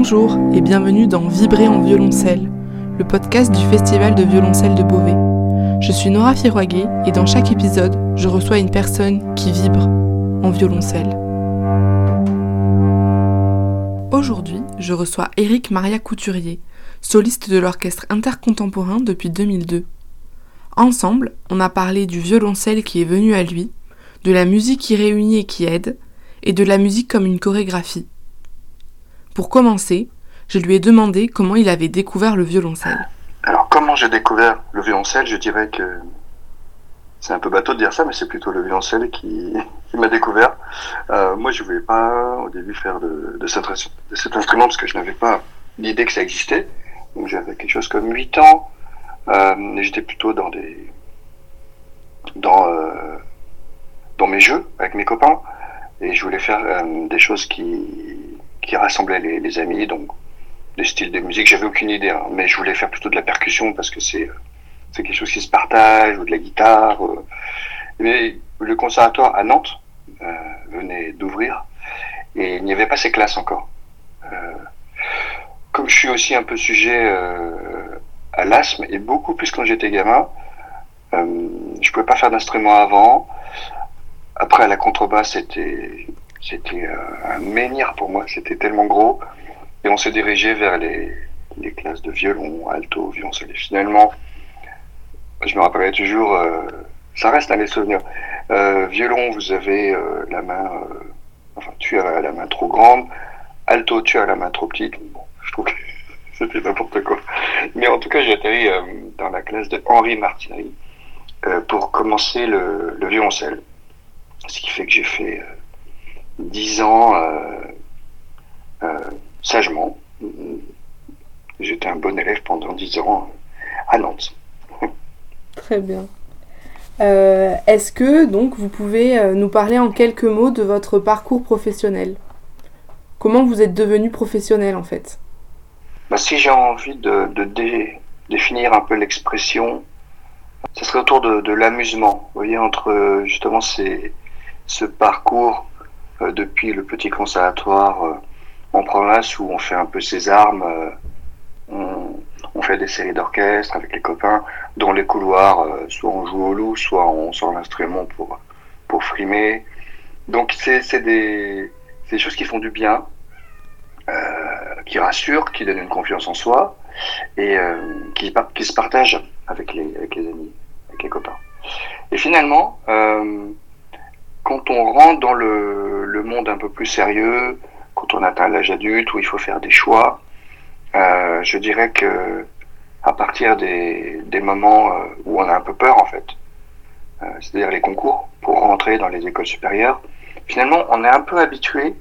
Bonjour et bienvenue dans Vibrer en violoncelle, le podcast du Festival de violoncelle de Beauvais. Je suis Nora Firoiguet et dans chaque épisode, je reçois une personne qui vibre en violoncelle. Aujourd'hui, je reçois Éric Maria Couturier, soliste de l'orchestre intercontemporain depuis 2002. Ensemble, on a parlé du violoncelle qui est venu à lui, de la musique qui réunit et qui aide, et de la musique comme une chorégraphie. Pour commencer, je lui ai demandé comment il avait découvert le violoncelle. Alors comment j'ai découvert le violoncelle, je dirais que c'est un peu bateau de dire ça, mais c'est plutôt le violoncelle qui, m'a découvert. Euh, moi, je voulais pas au début faire de, cet, instrument parce que je n'avais pas l'idée que ça existait. Donc j'avais quelque chose comme 8 ans. Euh, et j'étais plutôt dans des euh, dans mes jeux avec mes copains et je voulais faire euh, des choses qui, qui rassemblaient les, amis, donc des styles de musique. J'avais aucune idée, hein, mais je voulais faire plutôt de la percussion parce que c'est c'est quelque chose qui se partage ou de la guitare. Euh. Mais le conservatoire à Nantes euh, venait d'ouvrir et il n'y avait pas ces classes encore. Euh, comme je suis aussi un peu sujet euh, à l'asthme et beaucoup plus quand j'étais gamin, euh, je pouvais pas faire d'instrument avant. Après, la contrebasse, c'était c'était euh, un menhir pour moi. C'était tellement gros. Et on s'est dirigé vers les, les classes de violon, alto, violoncelle. finalement, je me rappellerai toujours, euh, ça reste un des souvenirs. Euh, violon, vous avez la main, enfin, tu as la main trop grande. Alto, tu as la main trop petite. Bon, je trouve que c'était n'importe quoi. Mais en tout cas, j'ai atterri dans la classe de Henri Martinelli pour commencer le, le violoncelle. Ce qui fait que j'ai fait dix ans euh, euh, sagement. J'étais un bon élève pendant dix ans à Nantes. Très bien. Est-ce que donc vous pouvez nous parler en quelques mots de votre parcours professionnel? Comment vous êtes devenu professionnel en fait? Bah, Si j'ai envie de, de dé, définir un peu l'expression, ce serait autour de, de l'amusement, vous voyez, entre justement ces, ce parcours euh, depuis le petit conservatoire euh, en province où on fait un peu ses armes, euh, on, fait des séries d'orchestre avec les copains, dans les couloirs, soit on joue au loup, soit on sort l'instrument pour, pour frimer. Donc c'est des, des choses qui font du bien, euh, qui rassurent, qui donnent une confiance en soi et euh, qui, se partagent avec les, amis, avec les copains. Et finalement, euh, quand on rentre dans le, le, monde un peu plus sérieux, quand on atteint l'âge adulte où il faut faire des choix, euh, je dirais que à partir des, des moments euh, où on a un peu peur en fait, euh, c'est-à-dire les concours pour rentrer dans les écoles supérieures, finalement on est un peu habitué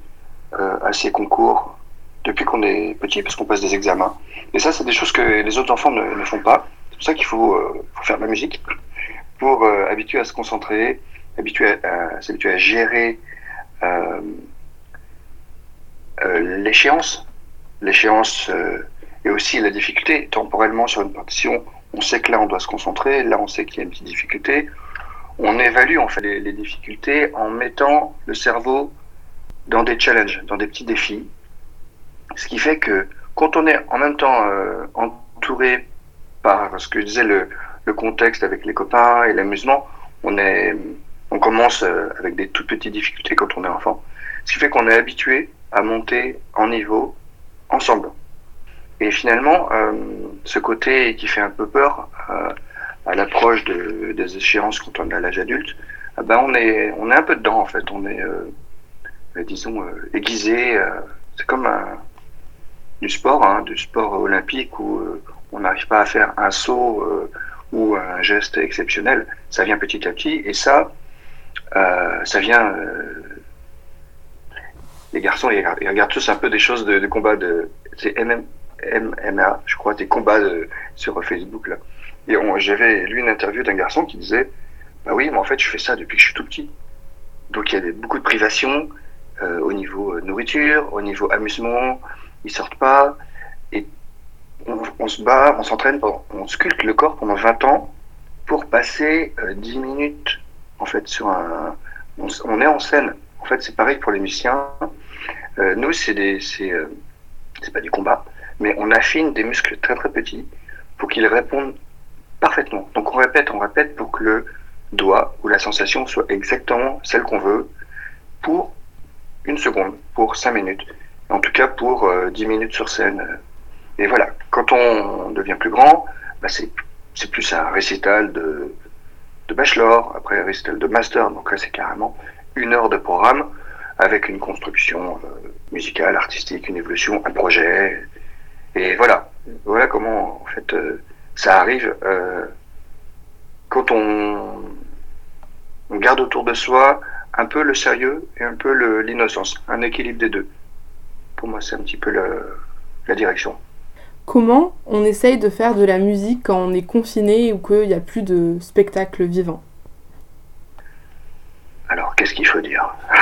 à ces concours depuis qu'on est petit parce qu'on passe des examens. Et ça c'est des choses que les autres enfants ne, font pas. C'est pour ça qu'il faut, faut, faire de la musique pour habituer à se concentrer, habitué à, à gérer euh, euh, l'échéance, l'échéance euh, et aussi la difficulté. Temporellement sur une partition, on sait que là on doit se concentrer, là on sait qu'il y a une petite difficulté. On évalue en fait les, difficultés en mettant le cerveau dans des challenges, dans des petits défis. Ce qui fait que quand on est en même temps euh, entouré par ce que je disais le, le contexte avec les copains et l'amusement, on est on commence euh, avec des toutes petites difficultés quand on est enfant. Ce qui fait qu'on est habitué à monter en niveau ensemble. Et finalement, euh, ce côté qui fait un peu peur euh, à l'approche de, des échéances quand on est à l'âge adulte, eh ben on est on est un peu dedans en fait. On est euh, disons aiguisé. C'est comme un, du sport, hein, du sport olympique où on n'arrive pas à faire un saut ou un geste exceptionnel. Ça vient petit à petit et ça, euh, ça vient. Euh, les garçons, ils, regardent tous un peu des choses de, de combat de. C'est MM, MMA, je crois, des combats sur Facebook là. Et j'avais lu une interview d'un garçon qui disait Bah oui, mais en fait, je fais ça depuis que je suis tout petit. Donc il y a beaucoup de privations euh, au niveau nourriture, au niveau amusement. Ils sortent pas. Et on, on se bat, on s'entraîne, on sculpte le corps pendant 20 ans pour passer euh, 10 minutes en fait sur un on, est en scène en fait c'est pareil pour les musiciens euh, nous c'est des c'est euh, c'est pas du combat, mais on affine des muscles très très petits pour qu'ils répondent parfaitement. Donc on répète, on répète pour que le doigt ou la sensation soit exactement celle qu'on veut pour une seconde, pour cinq minutes. En tout cas pour euh, dix minutes sur scène. Et voilà, quand on devient plus grand, bah c'est, c'est plus un récital de, de bachelor, après récital de master, donc là c'est carrément une heure de programme avec une construction euh, musicale, artistique, une évolution, un projet. Et voilà, voilà comment en fait euh, ça arrive euh, quand on, on, garde autour de soi un peu le sérieux et un peu l'innocence, un équilibre des deux. Pour moi, c'est un petit peu la direction. Comment on essaye de faire de la musique quand on est confiné ou qu'il n'y a plus de spectacle vivant Alors, qu'est-ce qu'il faut dire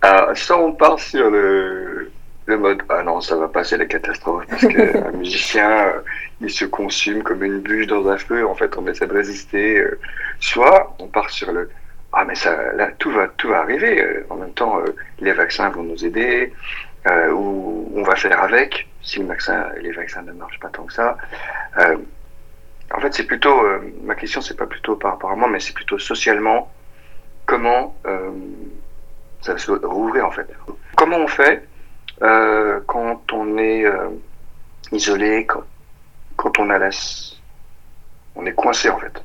ah, Ça, on part sur le, le mode ah non ça va pas c'est la catastrophe parce qu'un musicien euh, il se consume comme une bûche dans un feu en fait on essaie de résister euh, soit on part sur le ah mais ça là tout va tout va arriver euh, en même temps les vaccins vont nous aider ou on va faire avec si le vaccin les vaccins ne marchent pas tant que ça en fait c'est plutôt ma question c'est pas plutôt par rapport à moi mais c'est plutôt socialement comment ça va se rouvrir en fait comment on fait euh, quand on est euh, isolé, quand, on a la, on est coincé en fait.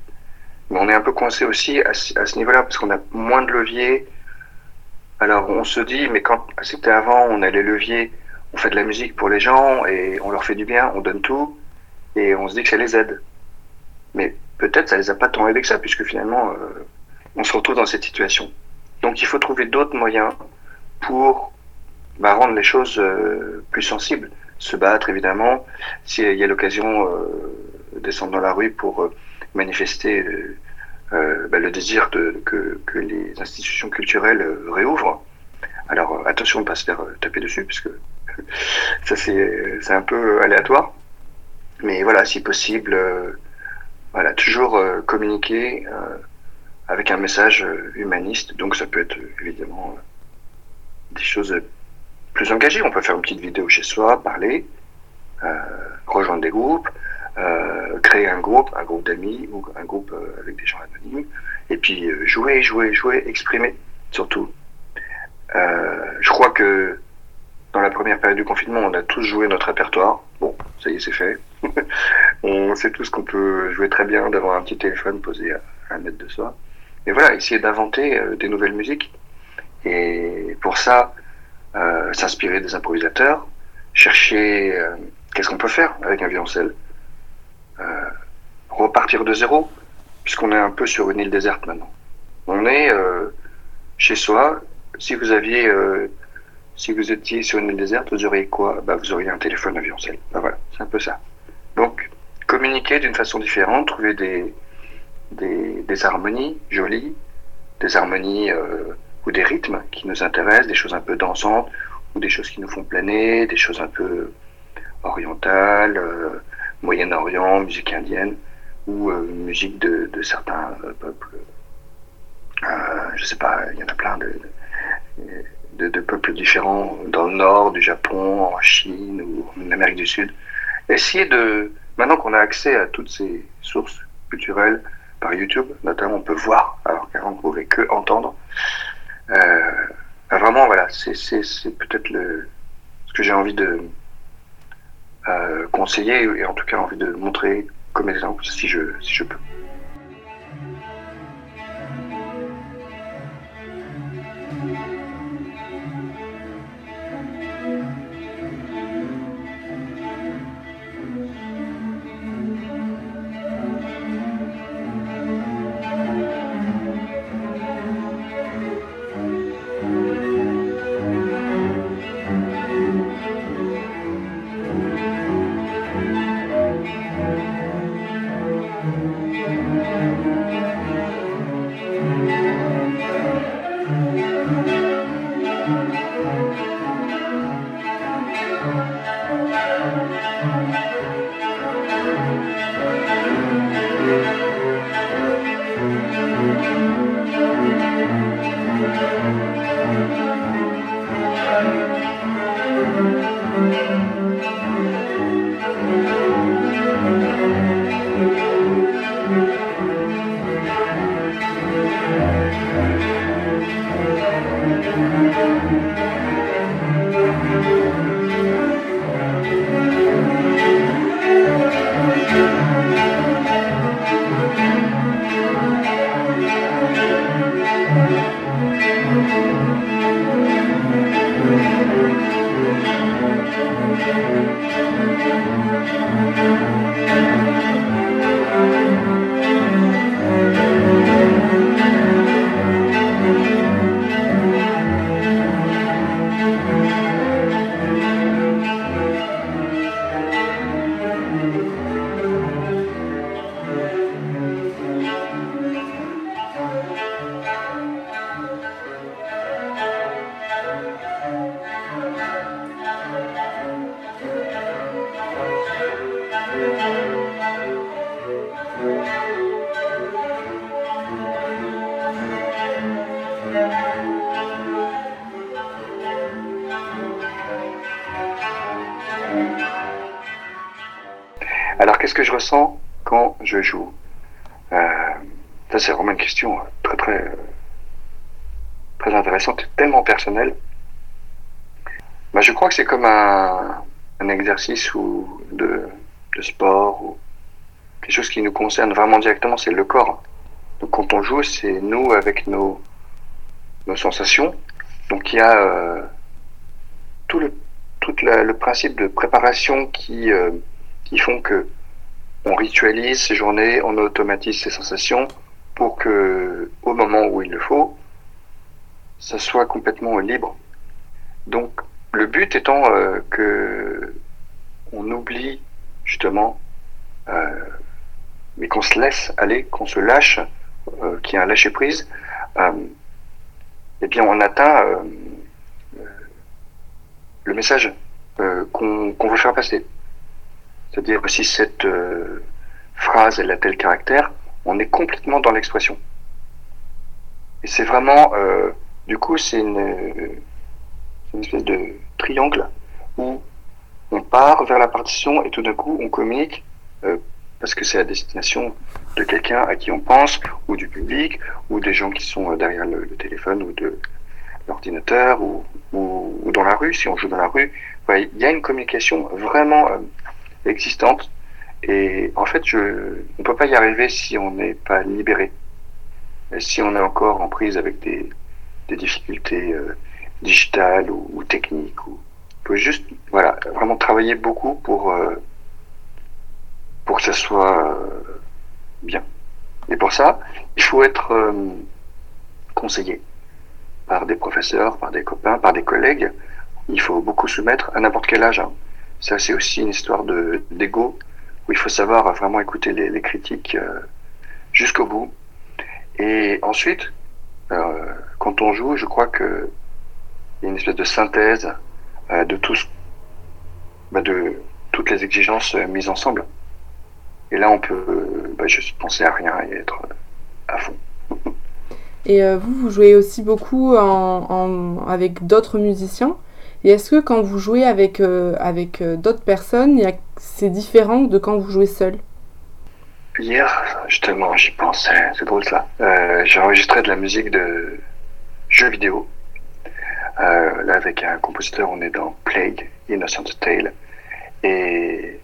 Mais on est un peu coincé aussi à, ce niveau-là parce qu'on a moins de leviers. Alors on se dit, mais quand c'était avant, on a les leviers, on fait de la musique pour les gens et on leur fait du bien, on donne tout et on se dit que ça les aide. Mais peut-être ça les a pas tant aidés que ça puisque finalement euh, on se retrouve dans cette situation. Donc il faut trouver d'autres moyens pour bah, rendre les choses euh, plus sensibles. Se battre, évidemment. S'il y a l'occasion euh, de descendre dans la rue pour euh, bah, le désir que, que, les institutions culturelles réouvrent. Alors attention de ne pas se faire taper dessus, puisque ça c'est un peu aléatoire. Mais voilà, si possible, voilà, toujours communiquer avec un message humaniste. Donc ça peut être évidemment des choses plus engagé. On peut faire une petite vidéo chez soi, parler, euh, rejoindre des groupes, euh, créer un groupe, un groupe d'amis ou un groupe euh, avec des gens anonymes, et puis euh, jouer, jouer, jouer, exprimer surtout. Je crois que dans la première période du confinement, on a tous joué notre répertoire. Bon, ça y est, c'est fait. on sait tous qu'on peut jouer très bien d'avoir un petit téléphone posé à un mètre de soi. Et voilà, essayer d'inventer des nouvelles musiques. Et pour ça, euh, s'inspirer des improvisateurs, chercher euh, qu'est-ce qu'on peut faire avec un violoncelle. Euh, repartir de zéro, puisqu'on est un peu sur une île déserte maintenant. On est chez soi. Si vous aviez, si vous étiez sur une île déserte, vous auriez quoi? Bah, Vous auriez un téléphone à violoncelle. Bah, voilà, c'est un peu ça. Donc, communiquer d'une façon différente, trouver des, des, harmonies jolies, des harmonies ou des rythmes qui nous intéressent, des choses un peu dansantes, ou des choses qui nous font planer, des choses un peu orientales, euh, Moyen-Orient, musique indienne, ou euh, musique de, certains euh, peuples. je sais pas, il y en a plein de, peuples différents dans le nord, du Japon, en Chine ou en Amérique du Sud. Essayer de, maintenant qu'on a accès à toutes ces sources culturelles par YouTube, notamment, on peut voir, alors qu'avant on pouvait que entendre. Euh, vraiment, voilà, c'est peut-être ce que j'ai envie de euh, conseiller et en tout cas envie de montrer comme exemple si je, si je peux. Alors qu'est-ce que je ressens quand je joue? Euh, ça c'est vraiment une question euh, très très euh, très intéressante, tellement personnelle. Je crois que c'est comme un, exercice ou de, sport ou quelque chose qui nous concerne vraiment directement, c'est le corps. Donc quand on joue, c'est nous avec nos, nos sensations. Donc il y a euh, tout le tout le principe de préparation qui euh, qui font que on ritualise ces journées, on automatise ces sensations pour que au moment où il le faut, ça soit complètement libre. Donc le but étant euh, que on oublie justement, euh, mais qu'on se laisse aller, qu'on se lâche, euh, qu'il y ait un lâcher prise, euh, eh bien on atteint euh, le message euh, qu'on veut faire passer. C'est-à-dire si cette euh, phrase elle a tel caractère, on est complètement dans l'expression. Et c'est vraiment, euh, du coup, c'est une, une espèce de triangle où on part vers la partition et tout d'un coup on communique euh, parce que c'est à destination de quelqu'un à qui on pense ou du public ou des gens qui sont euh, derrière le, téléphone ou de l'ordinateur ou, ou, dans la rue si on joue dans la rue. Il y a une communication vraiment euh, existante. Et en fait je on peut pas y arriver si on n'est pas libéré. Si on est encore en prise avec des, des difficultés digitales ou, ou techniques ou faut juste voilà vraiment travailler beaucoup pour euh, pour que ça soit euh, bien. Et pour ça il faut être euh, conseillé par des professeurs par des copains par des collègues. Il faut beaucoup se mettre à n'importe quel âge hein. ça c'est aussi une histoire de d'ego où il faut savoir vraiment écouter les, les critiques euh, jusqu'au bout. Et ensuite euh, quand on joue je crois que il y a une espèce de synthèse euh, de tout bah de toutes les exigences euh, mises ensemble. Et là, on peut bah, juste penser à rien et être à fond. et euh, vous, vous jouez aussi beaucoup en, en, avec d'autres musiciens. Et est-ce que quand vous jouez avec, euh, avec euh, d'autres personnes, c'est différent de quand vous jouez seul? Hier, justement, j'y pensais, c'est drôle ça. Euh, j'ai enregistré de la musique de jeux vidéo euh, là, avec un compositeur, on est dans Plague, Innocent Tale. Et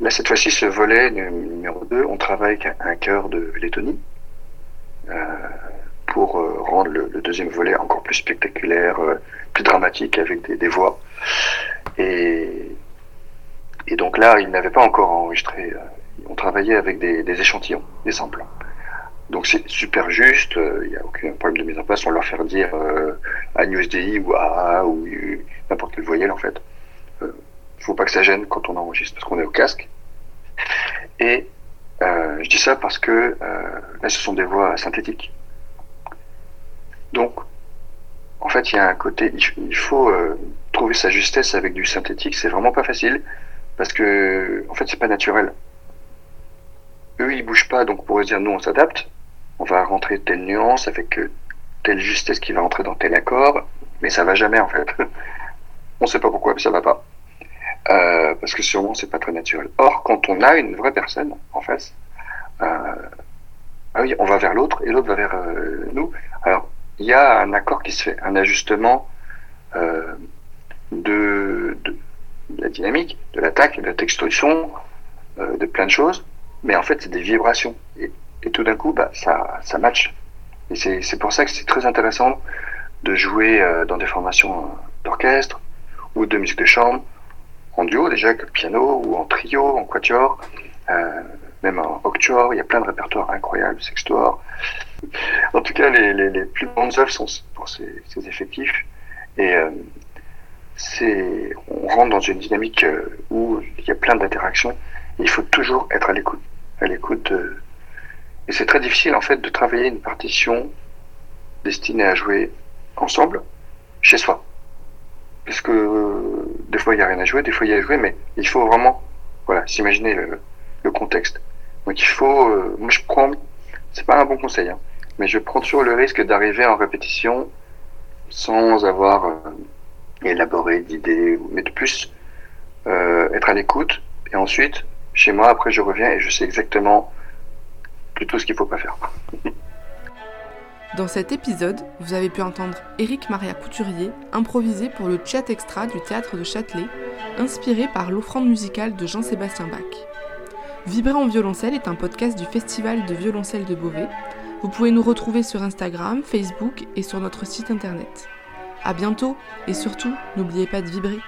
là, cette fois-ci, ce volet numéro 2, on travaille avec un chœur de Lettonie euh, pour euh, rendre le, deuxième volet encore plus spectaculaire, euh, plus dramatique avec des, des voix. Et, et, donc là, il n'avait pas encore enregistré. Euh, on travaillait avec des, des échantillons, des samples. Donc c'est super juste, il euh, n'y a aucun problème de mise en place, on leur fait dire euh, un USDI ou AA ou n'importe quelle voyelle en fait. Il euh, faut pas que ça gêne quand on enregistre parce qu'on est au casque. Et euh, je dis ça parce que là ce sont des voix synthétiques. Donc en fait il y a un côté, il faut trouver sa justesse avec du synthétique, c'est vraiment pas facile parce que en fait c'est pas naturel eux ils bougent pas donc pour dire nous on s'adapte on va rentrer telle nuance avec telle justesse qui va rentrer dans tel accord mais ça va jamais en fait. On sait pas pourquoi mais ça va pas. Euh, parce que sûrement c'est pas très naturel. Or quand on a une vraie personne en face euh, ah oui on va vers l'autre et l'autre va vers euh, nous. Alors il y a un accord qui se fait un ajustement de, la dynamique de l'attaque de la texture euh, de plein de choses mais en fait c'est des vibrations. Et, et tout d'un coup bah, ça, ça match et c'est pour ça que c'est très intéressant de jouer euh, dans des formations d'orchestre ou de musique de chambre en duo déjà avec le piano ou en trio en quatuor euh, même en octuor. Il y a plein de répertoires incroyables sextuor en tout cas les, les, les plus grandes œuvres sont pour ces, ces effectifs. Et euh, c'est on rentre dans une dynamique euh, où il y a plein d'interactions il faut toujours être à l'écoute à l'écoute de... Et c'est très difficile en fait de travailler une partition destinée à jouer ensemble chez soi. Parce que euh, des fois il n'y a rien à jouer, des fois il y a à jouer, mais il faut vraiment voilà, s'imaginer le, contexte. Donc il faut, euh, moi je prends, c'est pas un bon conseil, hein, mais je prends toujours le risque d'arriver en répétition sans avoir euh, élaboré d'idées, mais de plus euh, être à l'écoute et ensuite chez moi, après je reviens et je sais exactement tout ce qu'il faut pas faire. Dans cet épisode, vous avez pu entendre Éric Maria Couturier improviser pour le chat extra du théâtre de Châtelet, inspiré par l'offrande musicale de Jean-Sébastien Bach. Vibrer en violoncelle est un podcast du Festival de violoncelle de Beauvais. Vous pouvez nous retrouver sur Instagram, Facebook et sur notre site internet. À bientôt et surtout, n'oubliez pas de vibrer.